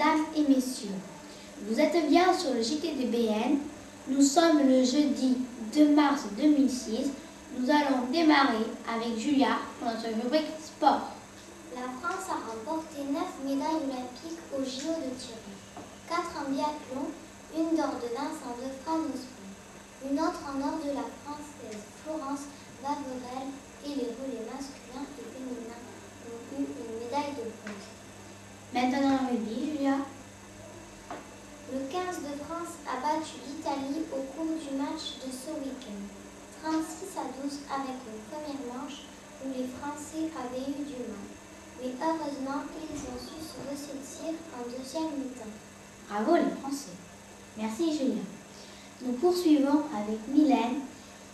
mesdames et messieurs. Vous êtes bien sur le JTDBN. Nous sommes le jeudi 2 mars 2006. Nous allons démarrer avec Julia pour notre rubrique sport. La France a remporté 9 médailles olympiques au JO de Turin. 4 en biathlon, une d'or de Vincent de Fran au sport, une autre en or de la française Florence Baverel et les relais masculins et féminins ont eu une médaille de bronze. Maintenant, rugby, Julia. Le 15 de France a battu l'Italie au de ce week-end. 36 à 12 avec une première manche où les Français avaient eu du mal. Mais heureusement, ils ont su se ressaisir en deuxième mi-temps. Bravo les Français. Merci Julia. Nous poursuivons avec Mylène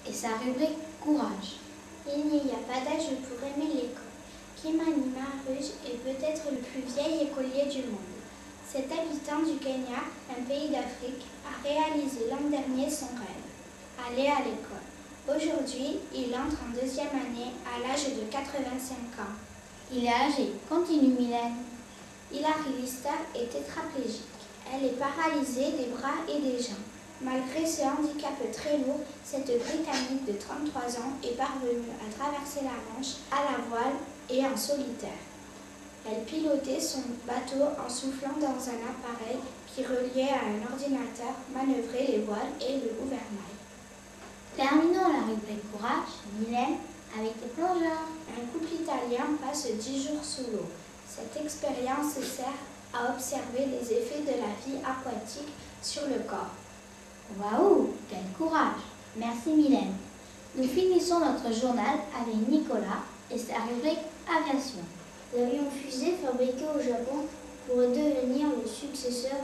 et sa rubrique Courage. Il n'y a pas d'âge pour aimer l'école. Kimani Maruj est peut-être le plus vieil écolier du monde. Cet habitant du Kenya, un pays d'Afrique, a réalisé l'an dernier son rêve, aller à l'école. Aujourd'hui, il entre en deuxième année à l'âge de 85 ans. Il est âgé. Continue Mylène. Hilary Lister est tétraplégique. Elle est paralysée des bras et des jambes. Malgré ce handicap très lourd, cette Britannique de 33 ans est parvenue à traverser la Manche à la voile et en solitaire. Elle pilotait son bateau en soufflant dans un appareil qui reliait à un ordinateur, manœuvrait les voiles et le gouvernail. Mylène, avec les plongeurs. Un couple italien passe 10 jours sous l'eau. Cette expérience sert à observer les effets de la vie aquatique sur le corps. Waouh, quel courage Merci Mylène. Nous finissons notre journal avec Nicolas et sa rubrique Aviation. L'avion fusée fabriqué au Japon pourrait devenir le successeur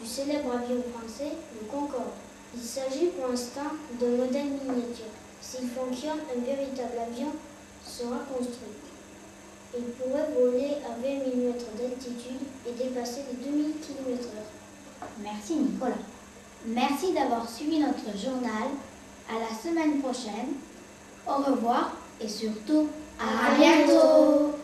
du célèbre avion français, le Concorde. Il s'agit pour l'instant d'un modèle miniature. S'il fonctionne, un véritable avion sera construit. Il pourrait voler à 20 000 mètres d'altitude et dépasser les 2000 km/h. Merci Nicolas. Merci d'avoir suivi notre journal. À la semaine prochaine. Au revoir et surtout, à, bientôt.